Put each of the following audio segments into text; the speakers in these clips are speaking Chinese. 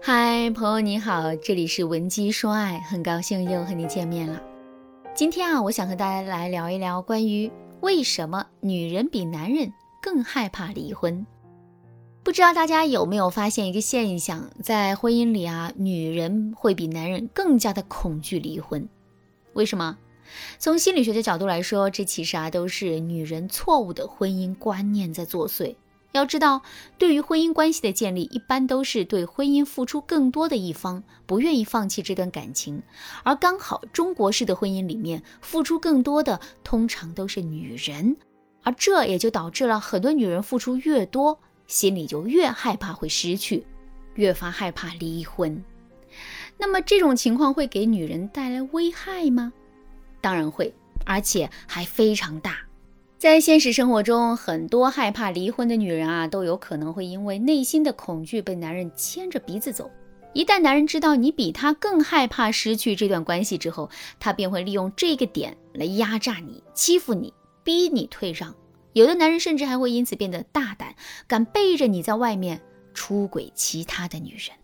嗨，朋友你好，这里是文姬说爱，很高兴又和你见面了。今天啊，我想和大家来聊一聊关于为什么女人比男人更害怕离婚。不知道大家有没有发现一个现象，在婚姻里啊，女人会比男人更加的恐惧离婚。为什么？从心理学的角度来说，这其实啊都是女人错误的婚姻观念在作祟。要知道，对于婚姻关系的建立，一般都是对婚姻付出更多的一方不愿意放弃这段感情，而刚好中国式的婚姻里面，付出更多的通常都是女人，而这也就导致了很多女人付出越多，心里就越害怕会失去，越发害怕离婚。那么这种情况会给女人带来危害吗？当然会，而且还非常大。在现实生活中，很多害怕离婚的女人啊，都有可能会因为内心的恐惧被男人牵着鼻子走。一旦男人知道你比他更害怕失去这段关系之后，他便会利用这个点来压榨你、欺负你、逼你退让。有的男人甚至还会因此变得大胆，敢背着你在外面出轨其他的女人。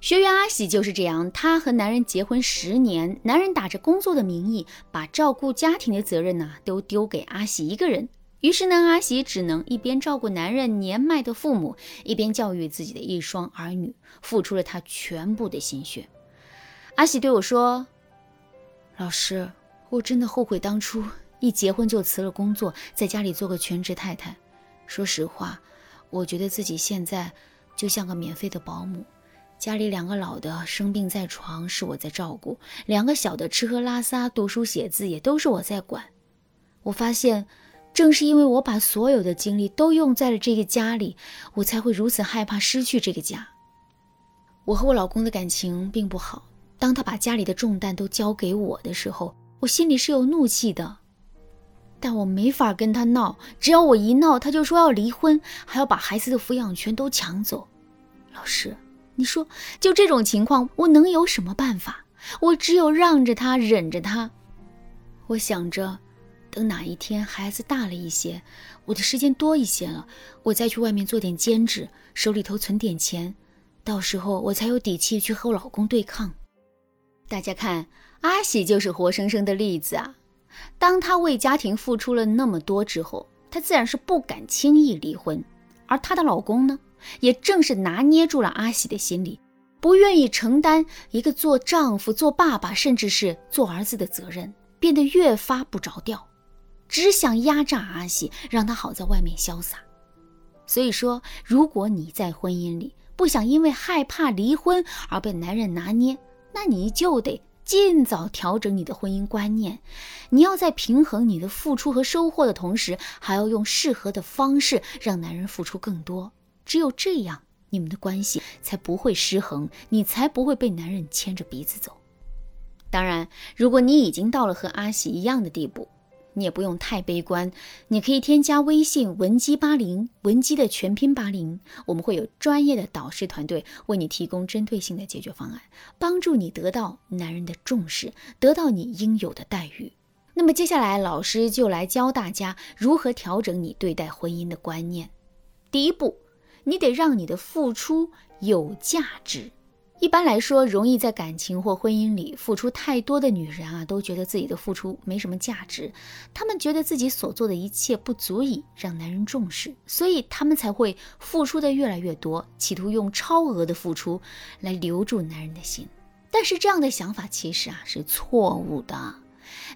学员阿喜就是这样，她和男人结婚十年，男人打着工作的名义，把照顾家庭的责任呢都丢给阿喜一个人。于是呢，阿喜只能一边照顾男人年迈的父母，一边教育自己的一双儿女，付出了她全部的心血。阿喜对我说：“老师，我真的后悔当初一结婚就辞了工作，在家里做个全职太太。说实话，我觉得自己现在就像个免费的保姆。”家里两个老的生病在床，是我在照顾；两个小的吃喝拉撒、读书写字，也都是我在管。我发现，正是因为我把所有的精力都用在了这个家里，我才会如此害怕失去这个家。我和我老公的感情并不好，当他把家里的重担都交给我的时候，我心里是有怒气的，但我没法跟他闹。只要我一闹，他就说要离婚，还要把孩子的抚养权都抢走。老师。你说，就这种情况，我能有什么办法？我只有让着他，忍着他。我想着，等哪一天孩子大了一些，我的时间多一些了，我再去外面做点兼职，手里头存点钱，到时候我才有底气去和我老公对抗。大家看，阿喜就是活生生的例子啊！当她为家庭付出了那么多之后，她自然是不敢轻易离婚，而她的老公呢？也正是拿捏住了阿喜的心理，不愿意承担一个做丈夫、做爸爸，甚至是做儿子的责任，变得越发不着调，只想压榨阿喜，让他好在外面潇洒。所以说，如果你在婚姻里不想因为害怕离婚而被男人拿捏，那你就得尽早调整你的婚姻观念。你要在平衡你的付出和收获的同时，还要用适合的方式让男人付出更多。只有这样，你们的关系才不会失衡，你才不会被男人牵着鼻子走。当然，如果你已经到了和阿喜一样的地步，你也不用太悲观，你可以添加微信文姬八零，文姬的全拼八零，我们会有专业的导师团队为你提供针对性的解决方案，帮助你得到男人的重视，得到你应有的待遇。那么接下来，老师就来教大家如何调整你对待婚姻的观念。第一步。你得让你的付出有价值。一般来说，容易在感情或婚姻里付出太多的女人啊，都觉得自己的付出没什么价值。她们觉得自己所做的一切不足以让男人重视，所以她们才会付出的越来越多，企图用超额的付出来留住男人的心。但是这样的想法其实啊是错误的。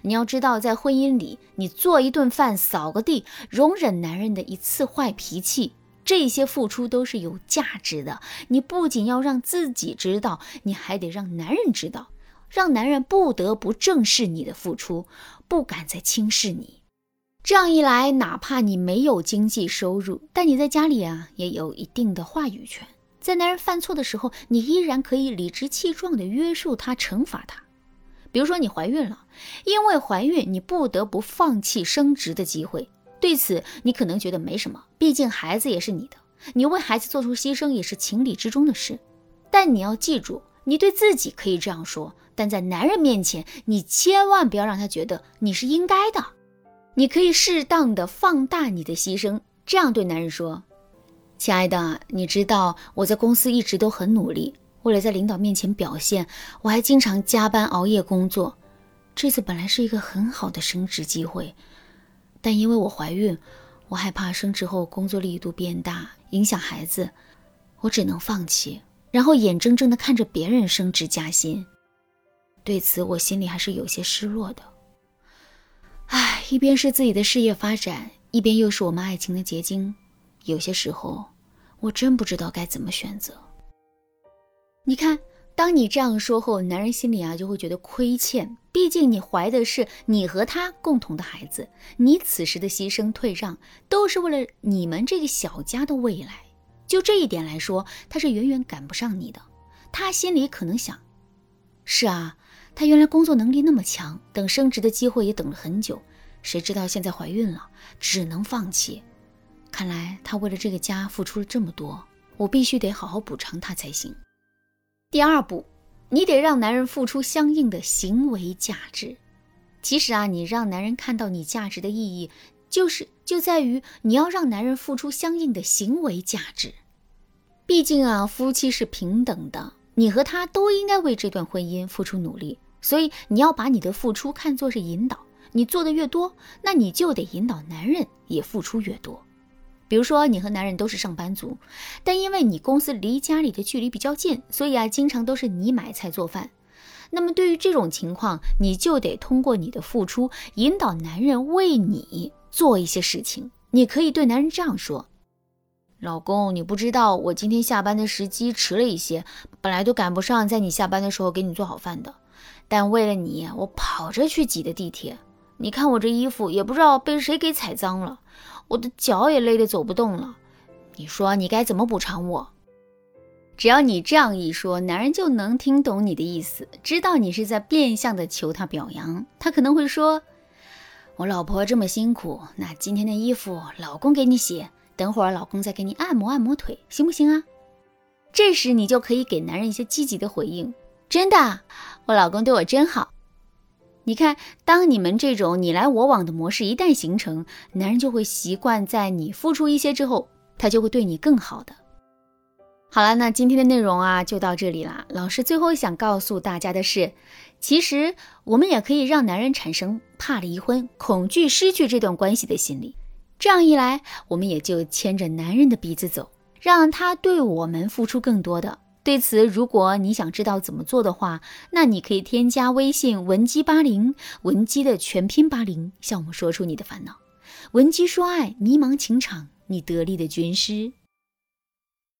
你要知道，在婚姻里，你做一顿饭、扫个地，容忍男人的一次坏脾气。这些付出都是有价值的。你不仅要让自己知道，你还得让男人知道，让男人不得不正视你的付出，不敢再轻视你。这样一来，哪怕你没有经济收入，但你在家里啊也有一定的话语权。在男人犯错的时候，你依然可以理直气壮地约束他、惩罚他。比如说，你怀孕了，因为怀孕，你不得不放弃升职的机会。对此，你可能觉得没什么，毕竟孩子也是你的，你为孩子做出牺牲也是情理之中的事。但你要记住，你对自己可以这样说，但在男人面前，你千万不要让他觉得你是应该的。你可以适当的放大你的牺牲，这样对男人说：“亲爱的，你知道我在公司一直都很努力，为了在领导面前表现，我还经常加班熬夜工作。这次本来是一个很好的升职机会，但因为我怀孕，我害怕升职后工作力度变大，影响孩子，我只能放弃，然后眼睁睁地看着别人升职加薪。对此，我心里还是有些失落的。唉，一边是自己的事业发展，一边又是我们爱情的结晶，有些时候，我真不知道该怎么选择。你看。当你这样说后，男人心里啊就会觉得亏欠，毕竟你怀的是你和他共同的孩子，你此时的牺牲退让都是为了你们这个小家的未来。就这一点来说，他是远远赶不上你的。他心里可能想：是啊，他原来工作能力那么强，等升职的机会也等了很久，谁知道现在怀孕了，只能放弃。看来他为了这个家付出了这么多，我必须得好好补偿他才行。第二步，你得让男人付出相应的行为价值。其实啊，你让男人看到你价值的意义，就是就在于你要让男人付出相应的行为价值。毕竟啊，夫妻是平等的，你和他都应该为这段婚姻付出努力，所以你要把你的付出看作是引导。你做的越多，那你就得引导男人也付出越多。比如说，你和男人都是上班族，但因为你公司离家里的距离比较近，所以啊，经常都是你买菜做饭。那么对于这种情况，你就得通过你的付出，引导男人为你做一些事情。你可以对男人这样说：“老公，你不知道我今天下班的时机迟了一些，本来都赶不上在你下班的时候给你做好饭的，但为了你，我跑着去挤的地铁。你看我这衣服也不知道被谁给踩脏了。”我的脚也累得走不动了，你说你该怎么补偿我？只要你这样一说，男人就能听懂你的意思，知道你是在变相的求他表扬。他可能会说：“我老婆这么辛苦，那今天的衣服老公给你洗，等会儿老公再给你按摩按摩腿，行不行啊？”这时你就可以给男人一些积极的回应：“真的，我老公对我真好。”你看，当你们这种你来我往的模式一旦形成，男人就会习惯在你付出一些之后，他就会对你更好的。好了，那今天的内容啊就到这里啦。老师最后想告诉大家的是，其实我们也可以让男人产生怕离婚、恐惧失去这段关系的心理，这样一来，我们也就牵着男人的鼻子走，让他对我们付出更多的。对此，如果你想知道怎么做的话，那你可以添加微信文姬八零，文姬的全拼八零，向我们说出你的烦恼。文姬说爱，迷茫情场，你得力的军师。